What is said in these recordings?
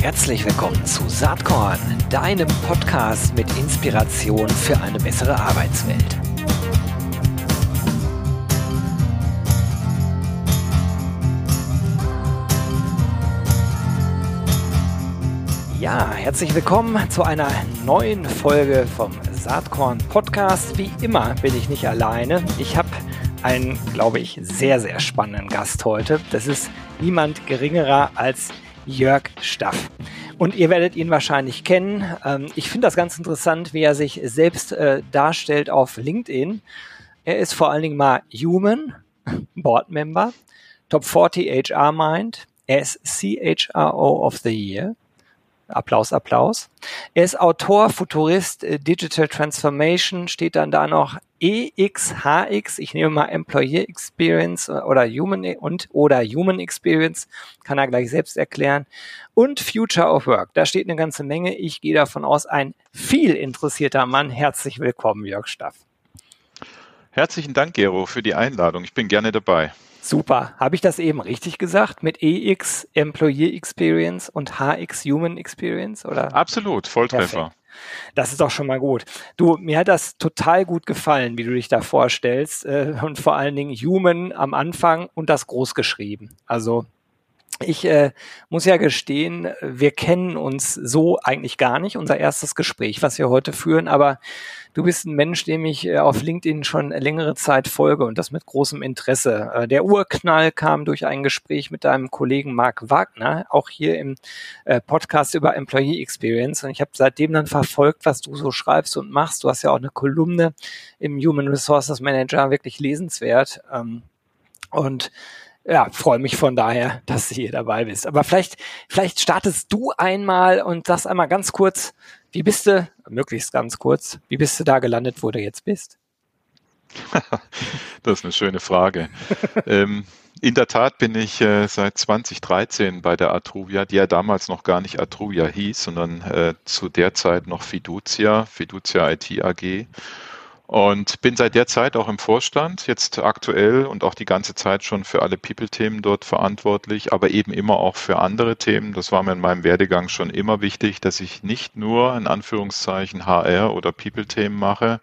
Herzlich willkommen zu Saatkorn, deinem Podcast mit Inspiration für eine bessere Arbeitswelt. Ja, herzlich willkommen zu einer neuen Folge vom Saatkorn Podcast. Wie immer bin ich nicht alleine. Ich habe einen, glaube ich, sehr, sehr spannenden Gast heute. Das ist niemand geringerer als Jörg Staff. Und ihr werdet ihn wahrscheinlich kennen. Ähm, ich finde das ganz interessant, wie er sich selbst äh, darstellt auf LinkedIn. Er ist vor allen Dingen mal Human, Board Member, Top 40 HR Mind. Er ist CHRO of the Year. Applaus, Applaus. Er ist Autor, Futurist, äh, Digital Transformation, steht dann da noch EXHX, ich nehme mal Employee Experience oder Human und oder Human Experience, kann er gleich selbst erklären. Und Future of Work, da steht eine ganze Menge. Ich gehe davon aus, ein viel interessierter Mann. Herzlich willkommen, Jörg Staff. Herzlichen Dank, Gero, für die Einladung. Ich bin gerne dabei. Super. Habe ich das eben richtig gesagt mit EX Employee Experience und HX Human Experience? Oder? Absolut, Volltreffer. Perfekt. Das ist doch schon mal gut. Du, mir hat das total gut gefallen, wie du dich da vorstellst. Äh, und vor allen Dingen Human am Anfang und das groß geschrieben. Also ich äh, muss ja gestehen, wir kennen uns so eigentlich gar nicht, unser erstes Gespräch, was wir heute führen, aber du bist ein Mensch, dem ich äh, auf LinkedIn schon längere Zeit folge und das mit großem Interesse. Äh, der Urknall kam durch ein Gespräch mit deinem Kollegen Marc Wagner, auch hier im äh, Podcast über Employee Experience und ich habe seitdem dann verfolgt, was du so schreibst und machst. Du hast ja auch eine Kolumne im Human Resources Manager, wirklich lesenswert. Ähm, und ja, freue mich von daher, dass du hier dabei bist. Aber vielleicht, vielleicht startest du einmal und sagst einmal ganz kurz, wie bist du, möglichst ganz kurz, wie bist du da gelandet, wo du jetzt bist? das ist eine schöne Frage. ähm, in der Tat bin ich äh, seit 2013 bei der Atruvia, die ja damals noch gar nicht Atruvia hieß, sondern äh, zu der Zeit noch Fiducia, Fiducia IT AG und bin seit der Zeit auch im Vorstand, jetzt aktuell und auch die ganze Zeit schon für alle People-Themen dort verantwortlich, aber eben immer auch für andere Themen. Das war mir in meinem Werdegang schon immer wichtig, dass ich nicht nur in Anführungszeichen HR oder People-Themen mache.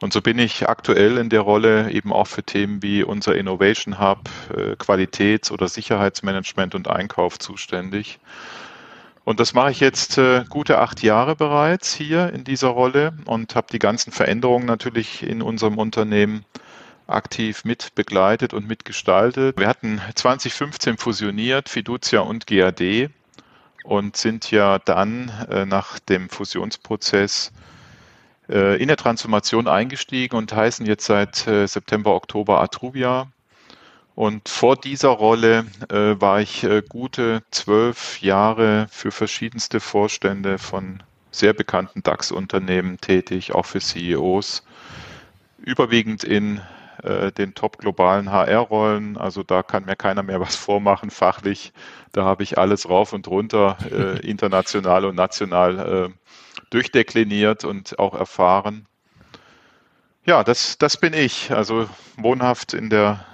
Und so bin ich aktuell in der Rolle eben auch für Themen wie unser Innovation Hub, äh, Qualitäts- oder Sicherheitsmanagement und Einkauf zuständig. Und das mache ich jetzt äh, gute acht Jahre bereits hier in dieser Rolle und habe die ganzen Veränderungen natürlich in unserem Unternehmen aktiv mit begleitet und mitgestaltet. Wir hatten 2015 fusioniert, Fiducia und GAD und sind ja dann äh, nach dem Fusionsprozess äh, in der Transformation eingestiegen und heißen jetzt seit äh, September, Oktober Atruvia und vor dieser Rolle äh, war ich äh, gute zwölf Jahre für verschiedenste Vorstände von sehr bekannten DAX-Unternehmen tätig, auch für CEOs, überwiegend in äh, den top globalen HR-Rollen. Also da kann mir keiner mehr was vormachen fachlich. Da habe ich alles rauf und runter, äh, international und national äh, durchdekliniert und auch erfahren. Ja, das, das bin ich. Also wohnhaft in der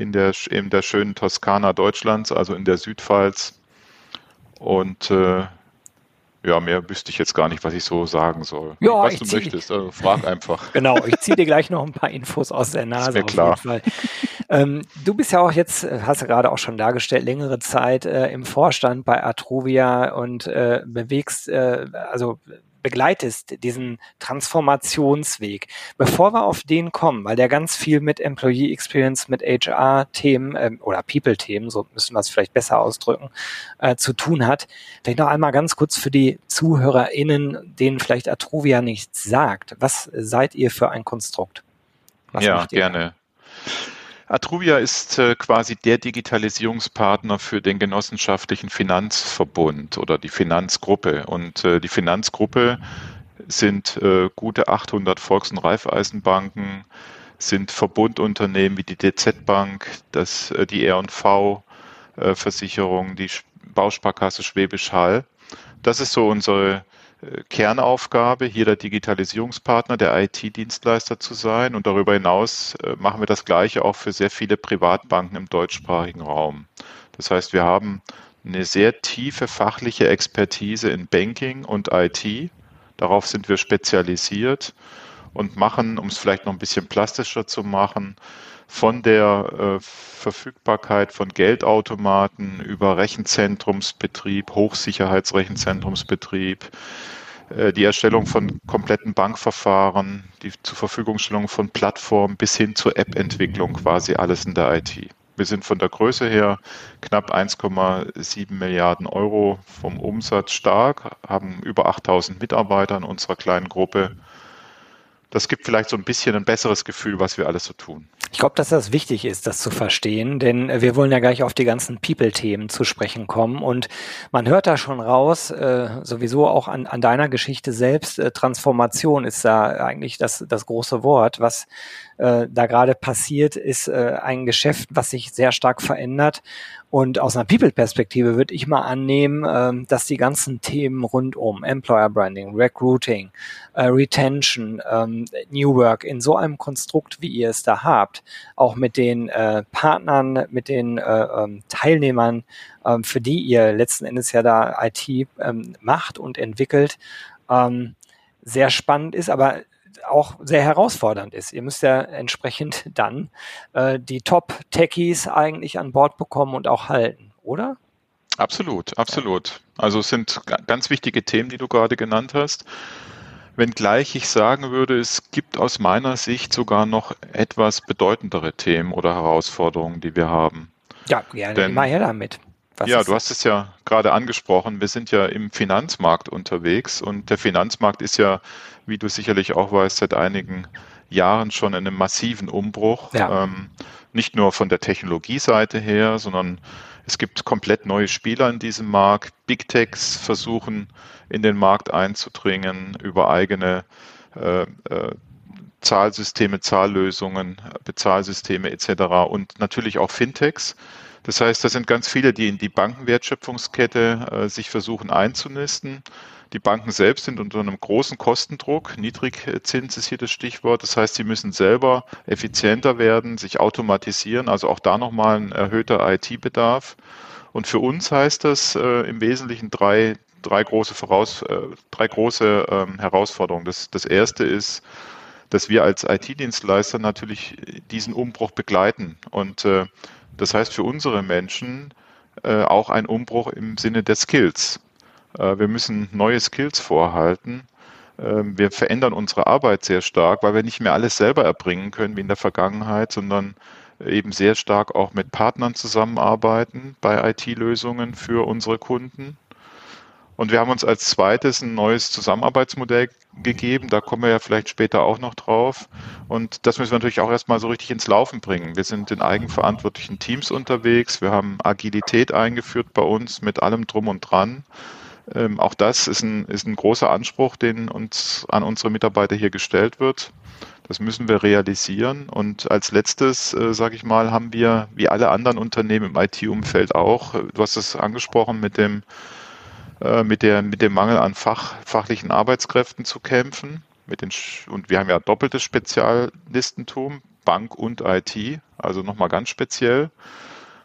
in der, in der schönen Toskana Deutschlands, also in der Südpfalz. Und äh, ja, mehr wüsste ich jetzt gar nicht, was ich so sagen soll. Ja, was du möchtest, also frag einfach. Genau, ich ziehe dir gleich noch ein paar Infos aus der Nase. Ist klar. Ähm, du bist ja auch jetzt, hast du gerade auch schon dargestellt, längere Zeit äh, im Vorstand bei Atruvia und äh, bewegst, äh, also begleitest, diesen Transformationsweg. Bevor wir auf den kommen, weil der ganz viel mit Employee Experience, mit HR-Themen ähm, oder People-Themen, so müssen wir es vielleicht besser ausdrücken, äh, zu tun hat, vielleicht noch einmal ganz kurz für die ZuhörerInnen, denen vielleicht Atruvia nichts sagt. Was seid ihr für ein Konstrukt? Was ja, gerne. Atruvia ist äh, quasi der Digitalisierungspartner für den genossenschaftlichen Finanzverbund oder die Finanzgruppe. Und äh, die Finanzgruppe sind äh, gute 800 Volks- und Raiffeisenbanken, sind Verbundunternehmen wie die DZ Bank, das, die R&V-Versicherung, die Bausparkasse Schwäbisch Hall. Das ist so unsere Kernaufgabe, hier der Digitalisierungspartner, der IT-Dienstleister zu sein. Und darüber hinaus äh, machen wir das Gleiche auch für sehr viele Privatbanken im deutschsprachigen Raum. Das heißt, wir haben eine sehr tiefe fachliche Expertise in Banking und IT. Darauf sind wir spezialisiert und machen, um es vielleicht noch ein bisschen plastischer zu machen, von der äh, Verfügbarkeit von Geldautomaten über Rechenzentrumsbetrieb, Hochsicherheitsrechenzentrumsbetrieb, äh, die Erstellung von kompletten Bankverfahren, die zur Verfügungstellung von Plattformen bis hin zur App-Entwicklung, quasi alles in der IT. Wir sind von der Größe her knapp 1,7 Milliarden Euro vom Umsatz stark, haben über 8000 Mitarbeiter in unserer kleinen Gruppe das gibt vielleicht so ein bisschen ein besseres Gefühl, was wir alles so tun. Ich glaube, dass das wichtig ist, das zu verstehen, denn wir wollen ja gleich auf die ganzen People-Themen zu sprechen kommen. Und man hört da schon raus, äh, sowieso auch an, an deiner Geschichte selbst, äh, Transformation ist da eigentlich das, das große Wort. Was äh, da gerade passiert, ist äh, ein Geschäft, was sich sehr stark verändert. Und aus einer People-Perspektive würde ich mal annehmen, ähm, dass die ganzen Themen rund um Employer Branding, Recruiting, äh, Retention, ähm, New Work in so einem Konstrukt, wie ihr es da habt, auch mit den äh, Partnern, mit den äh, ähm, Teilnehmern, für die ihr letzten Endes ja da IT macht und entwickelt, sehr spannend ist, aber auch sehr herausfordernd ist. Ihr müsst ja entsprechend dann äh, die Top-Techies eigentlich an Bord bekommen und auch halten, oder? Absolut, absolut. Also es sind ganz wichtige Themen, die du gerade genannt hast. Wenngleich ich sagen würde, es gibt aus meiner Sicht sogar noch etwas bedeutendere Themen oder Herausforderungen, die wir haben. Ja, gerne Denn, immer her damit. Was ja, du hast es ja gerade angesprochen. Wir sind ja im Finanzmarkt unterwegs und der Finanzmarkt ist ja, wie du sicherlich auch weißt, seit einigen Jahren schon in einem massiven Umbruch. Ja. Ähm, nicht nur von der Technologieseite her, sondern es gibt komplett neue Spieler in diesem Markt. Big Techs versuchen in den Markt einzudringen über eigene äh, äh, Zahlsysteme, Zahllösungen, Bezahlsysteme etc. und natürlich auch Fintechs. Das heißt, da sind ganz viele, die in die Bankenwertschöpfungskette äh, sich versuchen einzunisten. Die Banken selbst sind unter einem großen Kostendruck. Niedrigzins ist hier das Stichwort. Das heißt, sie müssen selber effizienter werden, sich automatisieren. Also auch da nochmal ein erhöhter IT-Bedarf. Und für uns heißt das äh, im Wesentlichen drei, drei große, Voraus, äh, drei große ähm, Herausforderungen. Das, das erste ist, dass wir als IT-Dienstleister natürlich diesen Umbruch begleiten. Und äh, das heißt für unsere Menschen äh, auch ein Umbruch im Sinne der Skills. Äh, wir müssen neue Skills vorhalten. Äh, wir verändern unsere Arbeit sehr stark, weil wir nicht mehr alles selber erbringen können wie in der Vergangenheit, sondern eben sehr stark auch mit Partnern zusammenarbeiten bei IT-Lösungen für unsere Kunden. Und wir haben uns als zweites ein neues Zusammenarbeitsmodell gegeben. Da kommen wir ja vielleicht später auch noch drauf. Und das müssen wir natürlich auch erstmal so richtig ins Laufen bringen. Wir sind in eigenverantwortlichen Teams unterwegs. Wir haben Agilität eingeführt bei uns mit allem drum und dran. Ähm, auch das ist ein, ist ein großer Anspruch, den uns an unsere Mitarbeiter hier gestellt wird. Das müssen wir realisieren. Und als letztes, äh, sage ich mal, haben wir, wie alle anderen Unternehmen im IT-Umfeld auch, äh, du hast es angesprochen mit dem äh, mit, der, mit dem Mangel an Fach, fachlichen Arbeitskräften zu kämpfen. Mit den, und wir haben ja doppeltes Spezialistentum, Bank und IT, also nochmal ganz speziell.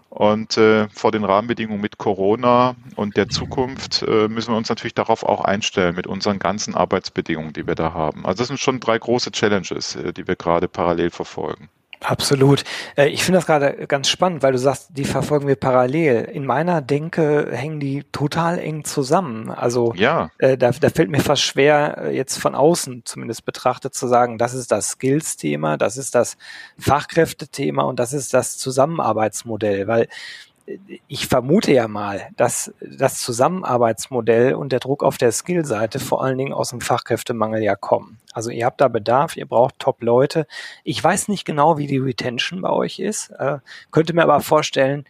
Und äh, vor den Rahmenbedingungen mit Corona und der Zukunft äh, müssen wir uns natürlich darauf auch einstellen mit unseren ganzen Arbeitsbedingungen, die wir da haben. Also das sind schon drei große Challenges, äh, die wir gerade parallel verfolgen. Absolut. Äh, ich finde das gerade ganz spannend, weil du sagst, die verfolgen wir parallel. In meiner Denke hängen die total eng zusammen. Also ja. Äh, da, da fällt mir fast schwer, äh, jetzt von außen zumindest betrachtet zu sagen, das ist das Skills-Thema, das ist das Fachkräftethema und das ist das Zusammenarbeitsmodell, weil ich vermute ja mal, dass das Zusammenarbeitsmodell und der Druck auf der Skillseite vor allen Dingen aus dem Fachkräftemangel ja kommen. Also ihr habt da Bedarf, ihr braucht Top-Leute. Ich weiß nicht genau, wie die Retention bei euch ist, äh, könnte mir aber vorstellen,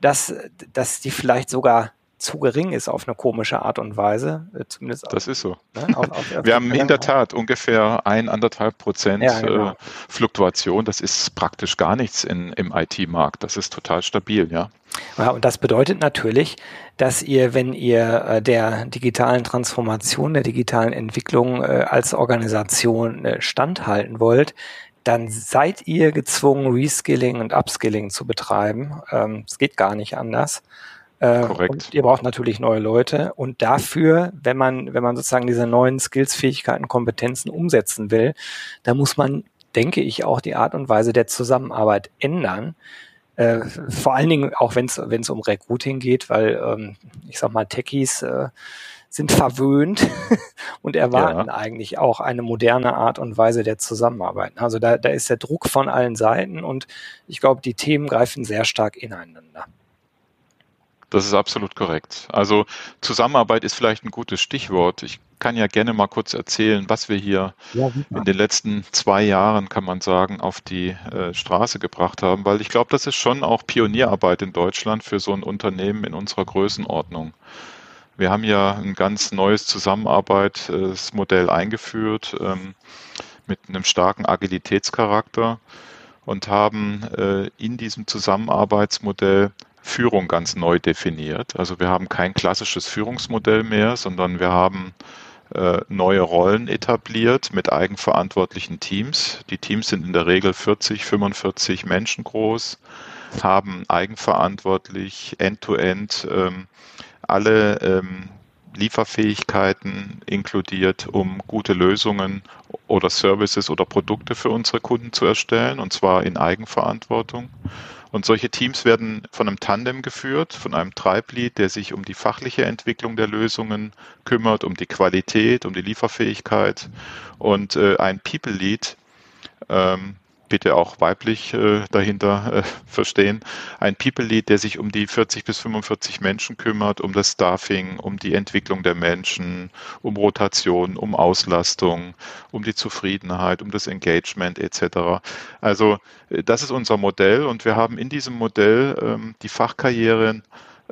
dass, dass die vielleicht sogar zu gering ist auf eine komische Art und Weise. Äh, zumindest das ist so. Ne, auf, auf, auf Wir haben in der Tat ungefähr ein, anderthalb Prozent ja, genau. äh, Fluktuation. Das ist praktisch gar nichts in, im IT-Markt. Das ist total stabil, ja. Ja, und das bedeutet natürlich, dass ihr, wenn ihr äh, der digitalen Transformation, der digitalen Entwicklung äh, als Organisation standhalten wollt, dann seid ihr gezwungen, Reskilling und Upskilling zu betreiben. Ähm, es geht gar nicht anders. Äh, Korrekt. Und ihr braucht natürlich neue Leute. Und dafür, wenn man, wenn man sozusagen diese neuen Skills, Fähigkeiten, Kompetenzen umsetzen will, da muss man, denke ich, auch die Art und Weise der Zusammenarbeit ändern. Äh, vor allen Dingen auch wenn es um Recruiting geht, weil ähm, ich sag mal Techies äh, sind verwöhnt und erwarten ja. eigentlich auch eine moderne Art und Weise der Zusammenarbeit. Also da, da ist der Druck von allen Seiten und ich glaube, die Themen greifen sehr stark ineinander. Das ist absolut korrekt. Also Zusammenarbeit ist vielleicht ein gutes Stichwort. Ich kann ja gerne mal kurz erzählen, was wir hier ja, in den letzten zwei Jahren, kann man sagen, auf die äh, Straße gebracht haben, weil ich glaube, das ist schon auch Pionierarbeit in Deutschland für so ein Unternehmen in unserer Größenordnung. Wir haben ja ein ganz neues Zusammenarbeitsmodell eingeführt ähm, mit einem starken Agilitätscharakter und haben äh, in diesem Zusammenarbeitsmodell Führung ganz neu definiert. Also wir haben kein klassisches Führungsmodell mehr, sondern wir haben äh, neue Rollen etabliert mit eigenverantwortlichen Teams. Die Teams sind in der Regel 40, 45 Menschen groß, haben eigenverantwortlich end-to-end -End, ähm, alle ähm, Lieferfähigkeiten inkludiert, um gute Lösungen oder Services oder Produkte für unsere Kunden zu erstellen, und zwar in Eigenverantwortung. Und solche Teams werden von einem Tandem geführt, von einem Treiblead, der sich um die fachliche Entwicklung der Lösungen kümmert, um die Qualität, um die Lieferfähigkeit. Und äh, ein People Lead, ähm, bitte auch weiblich äh, dahinter äh, verstehen. Ein People Lead, der sich um die 40 bis 45 Menschen kümmert, um das Staffing, um die Entwicklung der Menschen, um Rotation, um Auslastung, um die Zufriedenheit, um das Engagement etc. Also äh, das ist unser Modell und wir haben in diesem Modell ähm, die Fachkarrieren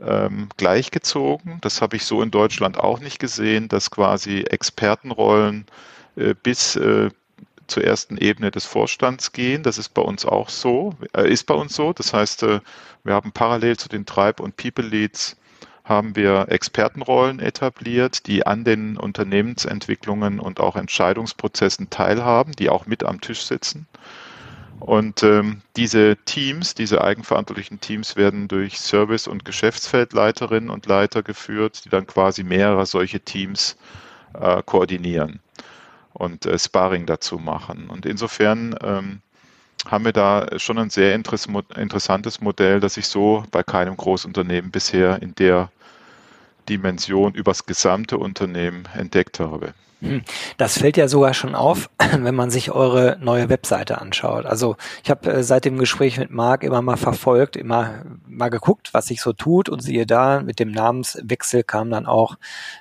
ähm, gleichgezogen. Das habe ich so in Deutschland auch nicht gesehen, dass quasi Expertenrollen äh, bis äh, zur ersten Ebene des Vorstands gehen. Das ist bei uns auch so, äh, ist bei uns so. Das heißt, äh, wir haben parallel zu den Treib- und People Leads haben wir Expertenrollen etabliert, die an den Unternehmensentwicklungen und auch Entscheidungsprozessen teilhaben, die auch mit am Tisch sitzen. Und ähm, diese Teams, diese eigenverantwortlichen Teams werden durch Service- und Geschäftsfeldleiterinnen und Leiter geführt, die dann quasi mehrere solche Teams äh, koordinieren und äh, Sparring dazu machen. Und insofern ähm, haben wir da schon ein sehr interessantes Modell, das ich so bei keinem Großunternehmen bisher in der Dimension übers gesamte Unternehmen entdeckt habe. Das fällt ja sogar schon auf, wenn man sich eure neue Webseite anschaut. Also ich habe äh, seit dem Gespräch mit Marc immer mal verfolgt, immer mal geguckt, was sich so tut und siehe da, mit dem Namenswechsel kam dann auch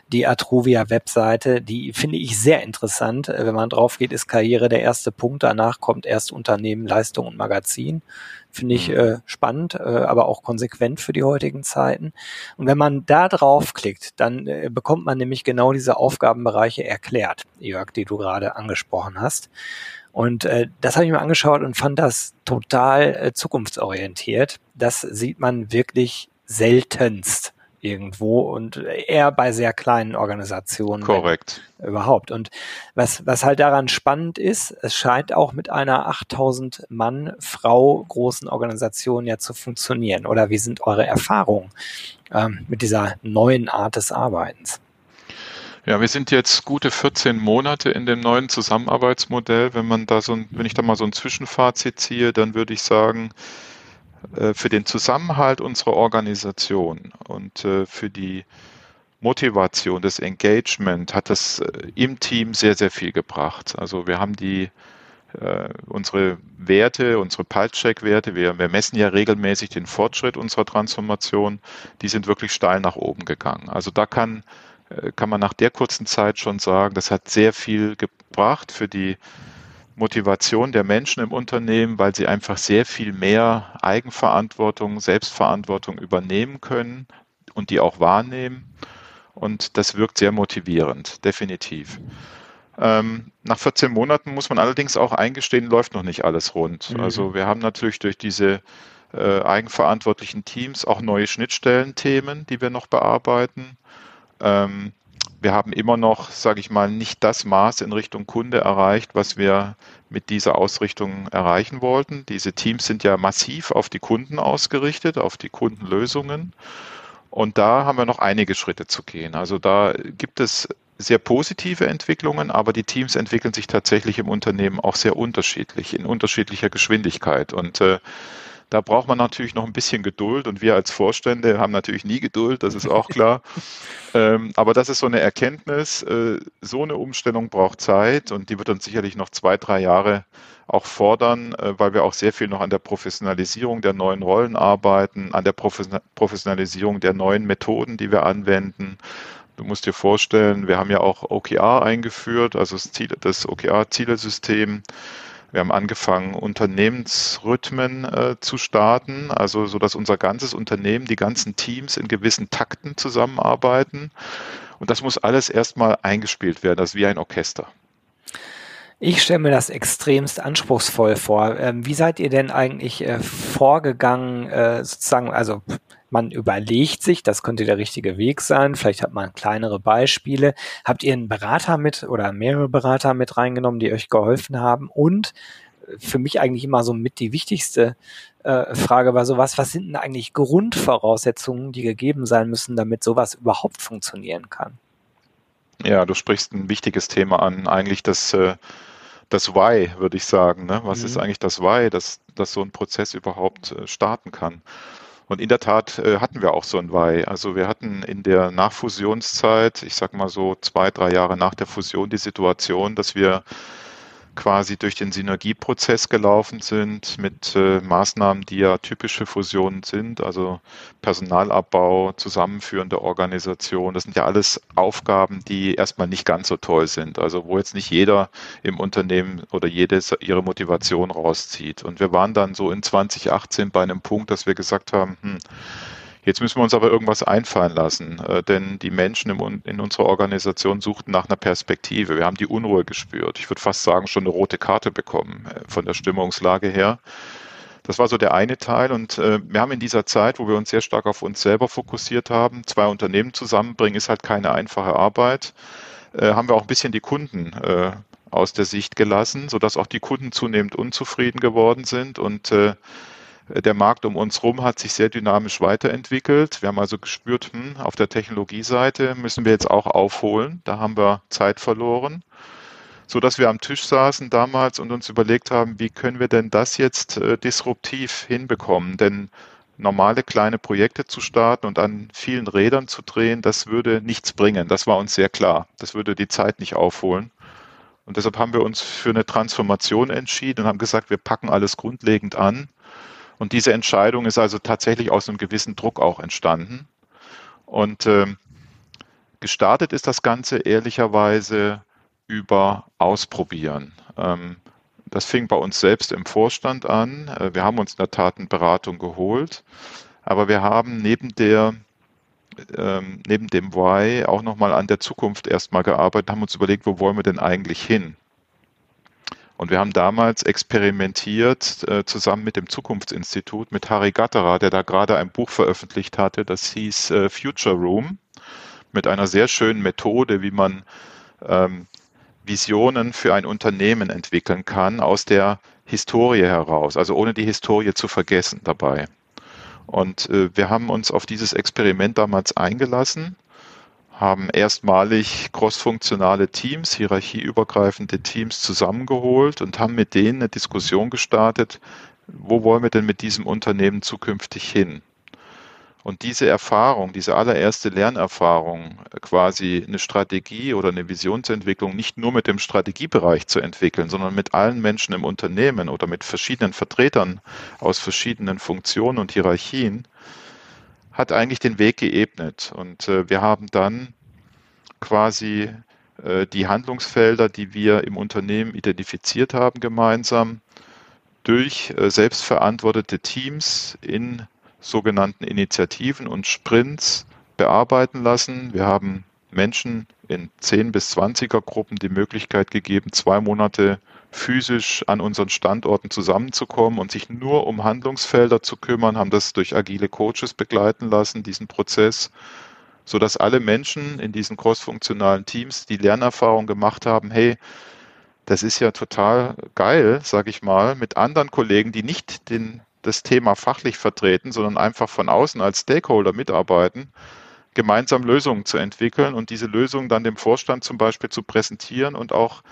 die Atruvia Webseite, die finde ich sehr interessant. Äh, wenn man drauf geht, ist Karriere der erste Punkt, danach kommt erst Unternehmen, Leistung und Magazin. Finde ich mhm. äh, spannend, äh, aber auch konsequent für die heutigen Zeiten. Und wenn man da draufklickt, dann äh, bekommt man nämlich genau diese Aufgabenbereiche erklärt, Jörg, die du gerade angesprochen hast. Und äh, das habe ich mir angeschaut und fand das total äh, zukunftsorientiert. Das sieht man wirklich seltenst irgendwo und eher bei sehr kleinen Organisationen. Korrekt. Überhaupt. Und was, was halt daran spannend ist, es scheint auch mit einer 8000 Mann, Frau großen Organisation ja zu funktionieren. Oder wie sind eure Erfahrungen ähm, mit dieser neuen Art des Arbeitens? Ja, wir sind jetzt gute 14 Monate in dem neuen Zusammenarbeitsmodell. Wenn man da so ein, wenn ich da mal so ein Zwischenfazit ziehe, dann würde ich sagen, für den Zusammenhalt unserer Organisation und äh, für die Motivation, das Engagement hat das äh, im Team sehr, sehr viel gebracht. Also wir haben die unsere Werte, unsere Pulse-Check-Werte, wir, wir messen ja regelmäßig den Fortschritt unserer Transformation, die sind wirklich steil nach oben gegangen. Also da kann, kann man nach der kurzen Zeit schon sagen, das hat sehr viel gebracht für die Motivation der Menschen im Unternehmen, weil sie einfach sehr viel mehr Eigenverantwortung, Selbstverantwortung übernehmen können und die auch wahrnehmen. Und das wirkt sehr motivierend, definitiv. Ähm, nach 14 Monaten muss man allerdings auch eingestehen, läuft noch nicht alles rund. Mhm. Also wir haben natürlich durch diese äh, eigenverantwortlichen Teams auch neue Schnittstellenthemen, die wir noch bearbeiten. Ähm, wir haben immer noch, sage ich mal, nicht das Maß in Richtung Kunde erreicht, was wir mit dieser Ausrichtung erreichen wollten. Diese Teams sind ja massiv auf die Kunden ausgerichtet, auf die Kundenlösungen. Und da haben wir noch einige Schritte zu gehen. Also da gibt es sehr positive Entwicklungen, aber die Teams entwickeln sich tatsächlich im Unternehmen auch sehr unterschiedlich, in unterschiedlicher Geschwindigkeit. Und äh, da braucht man natürlich noch ein bisschen Geduld und wir als Vorstände haben natürlich nie Geduld, das ist auch klar. ähm, aber das ist so eine Erkenntnis. Äh, so eine Umstellung braucht Zeit und die wird uns sicherlich noch zwei, drei Jahre auch fordern, äh, weil wir auch sehr viel noch an der Professionalisierung der neuen Rollen arbeiten, an der Professionalisierung der neuen Methoden, die wir anwenden. Du musst dir vorstellen, wir haben ja auch OKR eingeführt, also das, das OKR-Zielesystem. Wir haben angefangen, Unternehmensrhythmen äh, zu starten, also so dass unser ganzes Unternehmen, die ganzen Teams in gewissen Takten zusammenarbeiten. Und das muss alles erstmal eingespielt werden, das ist wie ein Orchester. Ich stelle mir das extremst anspruchsvoll vor. Ähm, wie seid ihr denn eigentlich äh, vorgegangen, äh, sozusagen, also man überlegt sich, das könnte der richtige Weg sein. Vielleicht hat man kleinere Beispiele. Habt ihr einen Berater mit oder mehrere Berater mit reingenommen, die euch geholfen haben? Und äh, für mich eigentlich immer so mit die wichtigste äh, Frage war sowas, was sind denn eigentlich Grundvoraussetzungen, die gegeben sein müssen, damit sowas überhaupt funktionieren kann? Ja, du sprichst ein wichtiges Thema an, eigentlich das, äh, das Why, würde ich sagen. Ne? Was mhm. ist eigentlich das Why, dass, dass so ein Prozess überhaupt äh, starten kann? Und in der Tat äh, hatten wir auch so ein Why. Also wir hatten in der Nachfusionszeit, ich sag mal so zwei, drei Jahre nach der Fusion, die Situation, dass wir quasi durch den Synergieprozess gelaufen sind mit äh, Maßnahmen, die ja typische Fusionen sind, also Personalabbau, zusammenführende Organisation. Das sind ja alles Aufgaben, die erstmal nicht ganz so toll sind. Also wo jetzt nicht jeder im Unternehmen oder jede ihre Motivation rauszieht. Und wir waren dann so in 2018 bei einem Punkt, dass wir gesagt haben, hm, Jetzt müssen wir uns aber irgendwas einfallen lassen, äh, denn die Menschen in unserer Organisation suchten nach einer Perspektive. Wir haben die Unruhe gespürt. Ich würde fast sagen, schon eine rote Karte bekommen äh, von der Stimmungslage her. Das war so der eine Teil. Und äh, wir haben in dieser Zeit, wo wir uns sehr stark auf uns selber fokussiert haben, zwei Unternehmen zusammenbringen, ist halt keine einfache Arbeit, haben wir auch ein bisschen die Kunden aus der Sicht gelassen, sodass auch die Kunden zunehmend unzufrieden geworden sind und der Markt um uns herum hat sich sehr dynamisch weiterentwickelt. Wir haben also gespürt, hm, auf der Technologieseite müssen wir jetzt auch aufholen. Da haben wir Zeit verloren, so dass wir am Tisch saßen damals und uns überlegt haben, wie können wir denn das jetzt äh, disruptiv hinbekommen? Denn normale kleine Projekte zu starten und an vielen Rädern zu drehen, das würde nichts bringen. Das war uns sehr klar. Das würde die Zeit nicht aufholen. Und deshalb haben wir uns für eine Transformation entschieden und haben gesagt, wir packen alles grundlegend an und diese Entscheidung ist also tatsächlich aus einem gewissen Druck auch entstanden. Und äh, gestartet ist das Ganze ehrlicherweise über Ausprobieren. Ähm, das fing bei uns selbst im Vorstand an. Äh, wir haben uns in der Tat eine Beratung geholt, aber wir haben neben der ähm, neben dem Why auch nochmal an der Zukunft erstmal gearbeitet, haben uns überlegt, wo wollen wir denn eigentlich hin? Und wir haben damals experimentiert äh, zusammen mit dem Zukunftsinstitut, mit Harry Gatterer, der da gerade ein Buch veröffentlicht hatte, das hieß äh, Future Room, mit einer sehr schönen Methode, wie man ähm, Visionen für ein Unternehmen entwickeln kann aus der Historie heraus, also ohne die Historie zu vergessen dabei. Und äh, wir haben uns auf dieses Experiment damals eingelassen haben erstmalig crossfunktionale Teams, hierarchieübergreifende Teams zusammengeholt und haben mit denen eine Diskussion gestartet, wo wollen wir denn mit diesem Unternehmen zukünftig hin? Und diese Erfahrung, diese allererste Lernerfahrung, quasi eine Strategie oder eine Visionsentwicklung nicht nur mit dem Strategiebereich zu entwickeln, sondern mit allen Menschen im Unternehmen oder mit verschiedenen Vertretern aus verschiedenen Funktionen und Hierarchien, hat eigentlich den Weg geebnet. Und äh, wir haben dann quasi äh, die Handlungsfelder, die wir im Unternehmen identifiziert haben, gemeinsam durch äh, selbstverantwortete Teams in sogenannten Initiativen und Sprints bearbeiten lassen. Wir haben Menschen in 10 bis 20er Gruppen die Möglichkeit gegeben, zwei Monate physisch an unseren Standorten zusammenzukommen und sich nur um Handlungsfelder zu kümmern, haben das durch agile Coaches begleiten lassen, diesen Prozess, sodass alle Menschen in diesen crossfunktionalen Teams die Lernerfahrung gemacht haben, hey, das ist ja total geil, sage ich mal, mit anderen Kollegen, die nicht den, das Thema fachlich vertreten, sondern einfach von außen als Stakeholder mitarbeiten, gemeinsam Lösungen zu entwickeln und diese Lösungen dann dem Vorstand zum Beispiel zu präsentieren und auch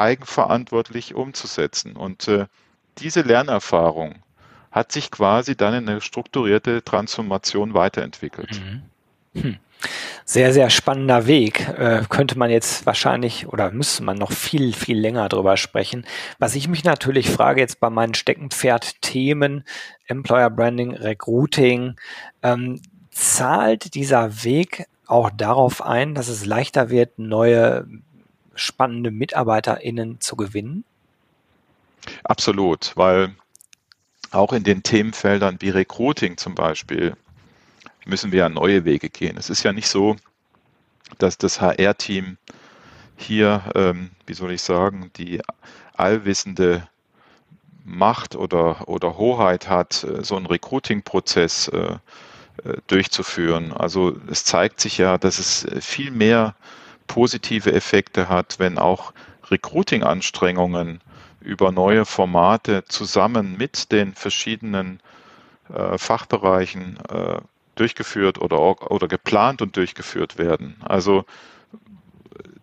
eigenverantwortlich umzusetzen. Und äh, diese Lernerfahrung hat sich quasi dann in eine strukturierte Transformation weiterentwickelt. Mhm. Hm. Sehr, sehr spannender Weg. Äh, könnte man jetzt wahrscheinlich oder müsste man noch viel, viel länger drüber sprechen. Was ich mich natürlich frage jetzt bei meinen Steckenpferd-Themen, Employer Branding, Recruiting, ähm, zahlt dieser Weg auch darauf ein, dass es leichter wird, neue spannende MitarbeiterInnen zu gewinnen? Absolut, weil auch in den Themenfeldern wie Recruiting zum Beispiel müssen wir ja neue Wege gehen. Es ist ja nicht so, dass das HR-Team hier, ähm, wie soll ich sagen, die allwissende Macht oder, oder Hoheit hat, äh, so einen Recruiting-Prozess äh, äh, durchzuführen. Also es zeigt sich ja, dass es viel mehr positive Effekte hat, wenn auch Recruiting-Anstrengungen über neue Formate zusammen mit den verschiedenen äh, Fachbereichen äh, durchgeführt oder, oder geplant und durchgeführt werden. Also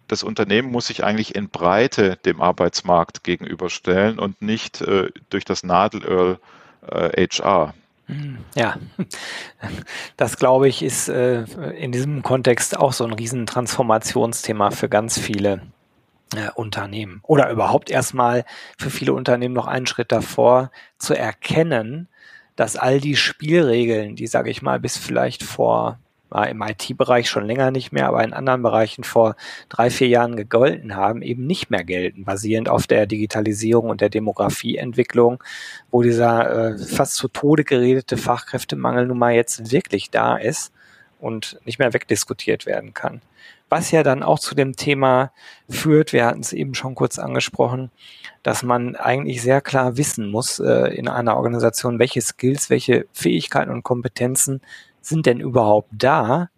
das Unternehmen muss sich eigentlich in Breite dem Arbeitsmarkt gegenüberstellen und nicht äh, durch das Nadelöhr äh, HR. Ja, das glaube ich ist äh, in diesem Kontext auch so ein Riesentransformationsthema für ganz viele äh, Unternehmen. Oder überhaupt erstmal für viele Unternehmen noch einen Schritt davor zu erkennen, dass all die Spielregeln, die, sage ich mal, bis vielleicht vor im IT-Bereich schon länger nicht mehr, aber in anderen Bereichen vor drei, vier Jahren gegolten haben, eben nicht mehr gelten, basierend auf der Digitalisierung und der Demografieentwicklung, wo dieser äh, fast zu Tode geredete Fachkräftemangel nun mal jetzt wirklich da ist und nicht mehr wegdiskutiert werden kann. Was ja dann auch zu dem Thema führt, wir hatten es eben schon kurz angesprochen, dass man eigentlich sehr klar wissen muss äh, in einer Organisation, welche Skills, welche Fähigkeiten und Kompetenzen sind denn überhaupt da,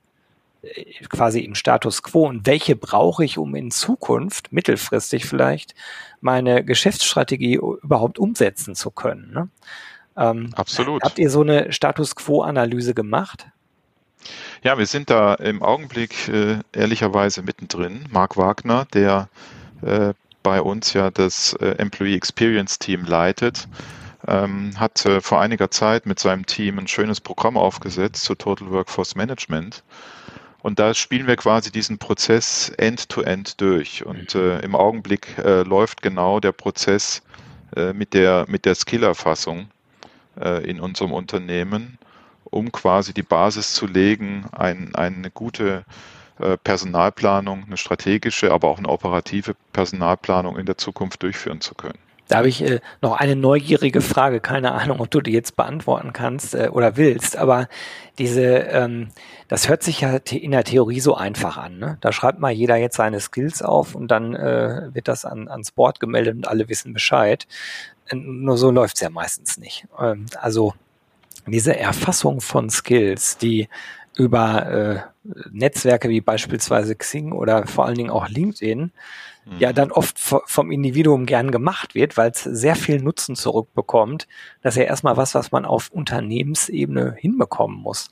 äh, quasi im Status quo und welche brauche ich, um in Zukunft, mittelfristig vielleicht, meine Geschäftsstrategie überhaupt umsetzen zu können. Ne? Ähm, Absolut. Habt ihr so eine Status quo-Analyse gemacht? Ja, wir sind da im Augenblick äh, ehrlicherweise mittendrin. Marc Wagner, der äh, bei uns ja das äh, Employee Experience Team leitet, ähm, hat äh, vor einiger Zeit mit seinem Team ein schönes Programm aufgesetzt zur Total Workforce Management. Und da spielen wir quasi diesen Prozess end-to-end -end durch. Und äh, im Augenblick äh, läuft genau der Prozess äh, mit der, mit der Skillerfassung äh, in unserem Unternehmen, um quasi die Basis zu legen, ein, eine gute äh, Personalplanung, eine strategische, aber auch eine operative Personalplanung in der Zukunft durchführen zu können. Da habe ich äh, noch eine neugierige Frage, keine Ahnung, ob du die jetzt beantworten kannst äh, oder willst, aber diese, ähm, das hört sich ja in der Theorie so einfach an. Ne? Da schreibt mal jeder jetzt seine Skills auf und dann äh, wird das an, ans Board gemeldet und alle wissen Bescheid. Äh, nur so läuft's ja meistens nicht. Ähm, also diese Erfassung von Skills, die über äh, Netzwerke wie beispielsweise Xing oder vor allen Dingen auch LinkedIn ja mhm. dann oft vom Individuum gern gemacht wird, weil es sehr viel Nutzen zurückbekommt. Das ist ja erstmal was, was man auf Unternehmensebene hinbekommen muss.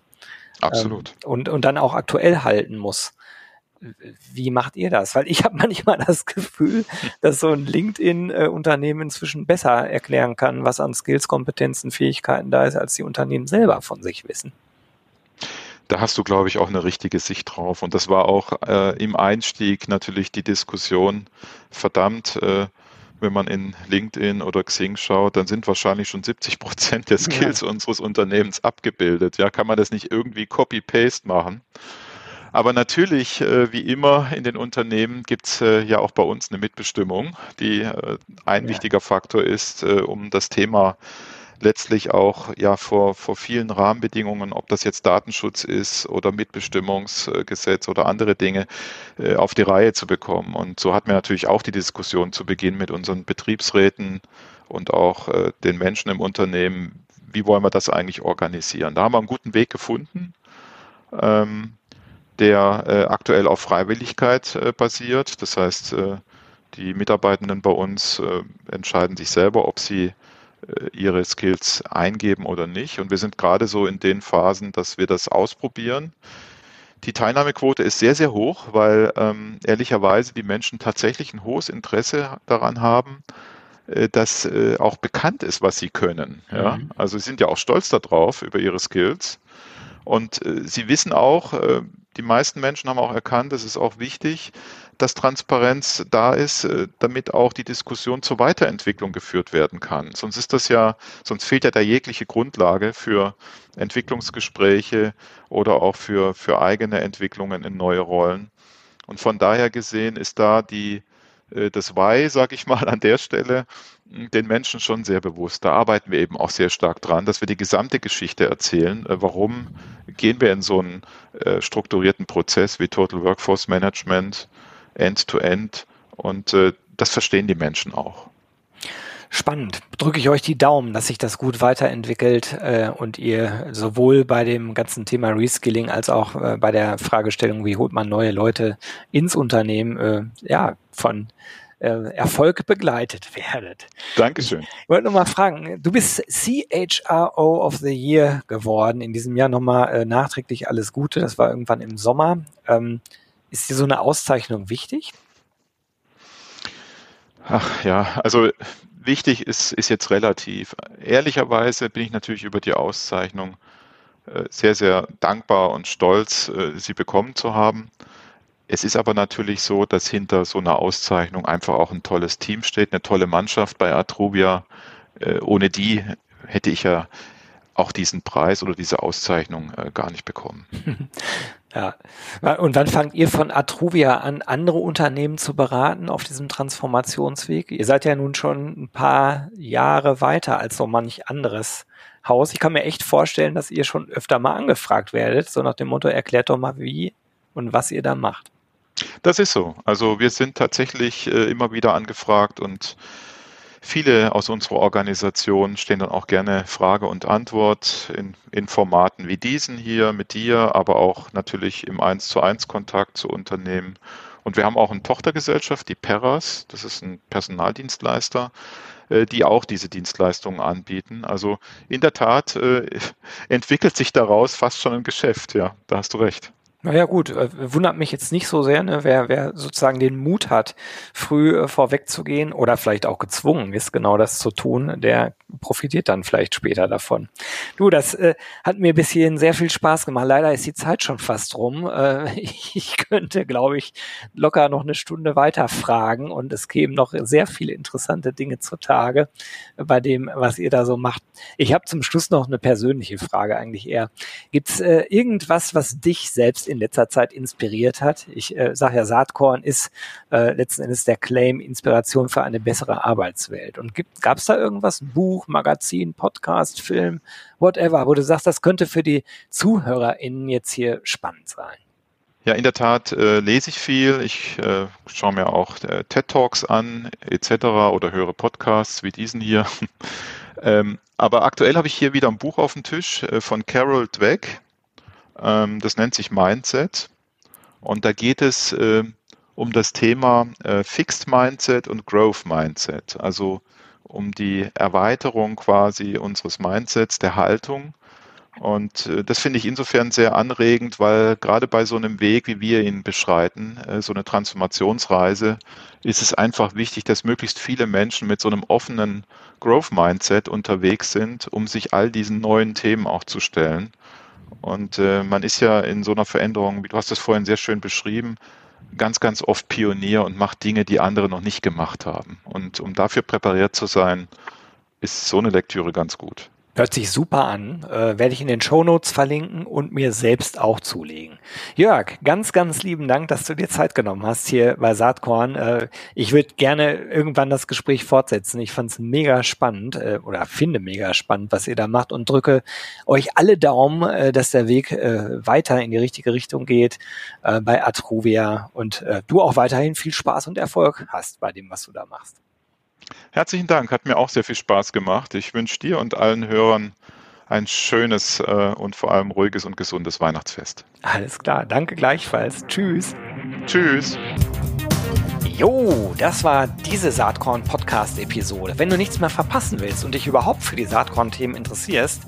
Absolut. Ähm, und, und dann auch aktuell halten muss. Wie macht ihr das? Weil ich habe manchmal das Gefühl, dass so ein LinkedIn-Unternehmen inzwischen besser erklären kann, was an Skills, Kompetenzen, Fähigkeiten da ist, als die Unternehmen selber von sich wissen da hast du, glaube ich, auch eine richtige Sicht drauf. Und das war auch äh, im Einstieg natürlich die Diskussion, verdammt, äh, wenn man in LinkedIn oder Xing schaut, dann sind wahrscheinlich schon 70 Prozent der Skills ja. unseres Unternehmens abgebildet. Ja, kann man das nicht irgendwie Copy-Paste machen? Aber natürlich, äh, wie immer in den Unternehmen, gibt es äh, ja auch bei uns eine Mitbestimmung, die äh, ein ja. wichtiger Faktor ist, um das Thema letztlich auch ja vor, vor vielen Rahmenbedingungen, ob das jetzt Datenschutz ist oder Mitbestimmungsgesetz oder andere Dinge, äh, auf die Reihe zu bekommen. Und so hatten wir natürlich auch die Diskussion zu Beginn mit unseren Betriebsräten und auch äh, den Menschen im Unternehmen, wie wollen wir das eigentlich organisieren. Da haben wir einen guten Weg gefunden. Ähm, der äh, aktuell auf Freiwilligkeit äh, basiert. Das heißt, äh, die Mitarbeitenden bei uns äh, entscheiden sich selber, ob sie ihre Skills eingeben oder nicht. Und wir sind gerade so in den Phasen, dass wir das ausprobieren. Die Teilnahmequote ist sehr, sehr hoch, weil ähm, ehrlicherweise die Menschen tatsächlich ein hohes Interesse daran haben, äh, dass äh, auch bekannt ist, was sie können. Ja? Mhm. Also sie sind ja auch stolz darauf, über ihre Skills. Und äh, sie wissen auch, äh, die meisten Menschen haben auch erkannt, es ist auch wichtig, dass Transparenz da ist, äh, damit auch die Diskussion zur Weiterentwicklung geführt werden kann. Sonst ist das ja, sonst fehlt ja da jegliche Grundlage für Entwicklungsgespräche oder auch für, für eigene Entwicklungen in neue Rollen. Und von daher gesehen ist da die, äh, das Why, sage ich mal, an der Stelle den Menschen schon sehr bewusst. Da arbeiten wir eben auch sehr stark dran, dass wir die gesamte Geschichte erzählen. Äh, warum gehen wir in so einen strukturierten Prozess wie Total Workforce Management? End-to-End. Und äh, das verstehen die Menschen auch. Spannend. Drücke ich euch die Daumen, dass sich das gut weiterentwickelt äh, und ihr sowohl bei dem ganzen Thema Reskilling als auch äh, bei der Fragestellung, wie holt man neue Leute ins Unternehmen, äh, ja, von äh, Erfolg begleitet werdet. Dankeschön. Ich wollte nochmal fragen, du bist CHRO of the Year geworden in diesem Jahr. Nochmal äh, nachträglich alles Gute. Das war irgendwann im Sommer. Ähm, ist dir so eine Auszeichnung wichtig? Ach ja, also wichtig ist, ist jetzt relativ. Ehrlicherweise bin ich natürlich über die Auszeichnung äh, sehr, sehr dankbar und stolz, äh, sie bekommen zu haben. Es ist aber natürlich so, dass hinter so einer Auszeichnung einfach auch ein tolles Team steht, eine tolle Mannschaft bei Atrubia. Äh, ohne die hätte ich ja auch diesen Preis oder diese Auszeichnung gar nicht bekommen. Ja. Und wann fangt ihr von Atruvia an, andere Unternehmen zu beraten auf diesem Transformationsweg? Ihr seid ja nun schon ein paar Jahre weiter als so manch anderes Haus. Ich kann mir echt vorstellen, dass ihr schon öfter mal angefragt werdet, so nach dem Motto, erklärt doch mal wie und was ihr da macht. Das ist so. Also wir sind tatsächlich äh, immer wieder angefragt und Viele aus unserer Organisation stehen dann auch gerne Frage und Antwort in, in Formaten wie diesen hier mit dir, aber auch natürlich im 1 zu 1 Kontakt zu Unternehmen. Und wir haben auch eine Tochtergesellschaft, die Peras, das ist ein Personaldienstleister, äh, die auch diese Dienstleistungen anbieten. Also in der Tat äh, entwickelt sich daraus fast schon ein Geschäft, ja, da hast du recht. Naja gut, äh, wundert mich jetzt nicht so sehr, ne? wer, wer sozusagen den Mut hat, früh äh, vorwegzugehen oder vielleicht auch gezwungen ist, genau das zu tun, der profitiert dann vielleicht später davon. Du, das äh, hat mir bis hierhin sehr viel Spaß gemacht. Leider ist die Zeit schon fast rum. Äh, ich könnte, glaube ich, locker noch eine Stunde weiter fragen und es kämen noch sehr viele interessante Dinge zutage bei dem, was ihr da so macht. Ich habe zum Schluss noch eine persönliche Frage eigentlich eher. Gibt es äh, irgendwas, was dich selbst in letzter Zeit inspiriert hat. Ich äh, sage ja, Saatkorn ist äh, letzten Endes der Claim Inspiration für eine bessere Arbeitswelt. Und gab es da irgendwas, Buch, Magazin, Podcast, Film, whatever, wo du sagst, das könnte für die ZuhörerInnen jetzt hier spannend sein? Ja, in der Tat äh, lese ich viel. Ich äh, schaue mir auch äh, TED Talks an etc. oder höre Podcasts wie diesen hier. ähm, aber aktuell habe ich hier wieder ein Buch auf dem Tisch äh, von Carol Dweck. Ähm, das nennt sich Mindset. Und da geht es äh, um das Thema äh, Fixed Mindset und Growth Mindset. Also um die Erweiterung quasi unseres Mindsets, der Haltung. Und äh, das finde ich insofern sehr anregend, weil gerade bei so einem Weg, wie wir ihn beschreiten, äh, so eine Transformationsreise, ist es einfach wichtig, dass möglichst viele Menschen mit so einem offenen Growth Mindset unterwegs sind, um sich all diesen neuen Themen auch zu stellen. Und äh, man ist ja in so einer Veränderung, wie du hast es vorhin sehr schön beschrieben, ganz, ganz oft Pionier und macht Dinge, die andere noch nicht gemacht haben. Und um dafür präpariert zu sein, ist so eine Lektüre ganz gut. Hört sich super an. Äh, werde ich in den Show Notes verlinken und mir selbst auch zulegen. Jörg, ganz, ganz lieben Dank, dass du dir Zeit genommen hast hier bei Saatkorn. Äh, ich würde gerne irgendwann das Gespräch fortsetzen. Ich fand es mega spannend äh, oder finde mega spannend, was ihr da macht und drücke euch alle Daumen, äh, dass der Weg äh, weiter in die richtige Richtung geht äh, bei Atruvia und du auch weiterhin viel Spaß und Erfolg hast bei dem, was du da machst. Herzlichen Dank, hat mir auch sehr viel Spaß gemacht. Ich wünsche dir und allen Hörern ein schönes äh, und vor allem ruhiges und gesundes Weihnachtsfest. Alles klar, danke gleichfalls. Tschüss. Tschüss. Jo, das war diese Saatkorn Podcast Episode. Wenn du nichts mehr verpassen willst und dich überhaupt für die Saatkorn Themen interessierst,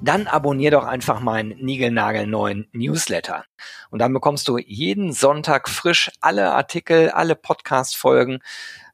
dann abonnier doch einfach meinen niegelnagelneuen Newsletter. Und dann bekommst du jeden Sonntag frisch alle Artikel, alle Podcast Folgen,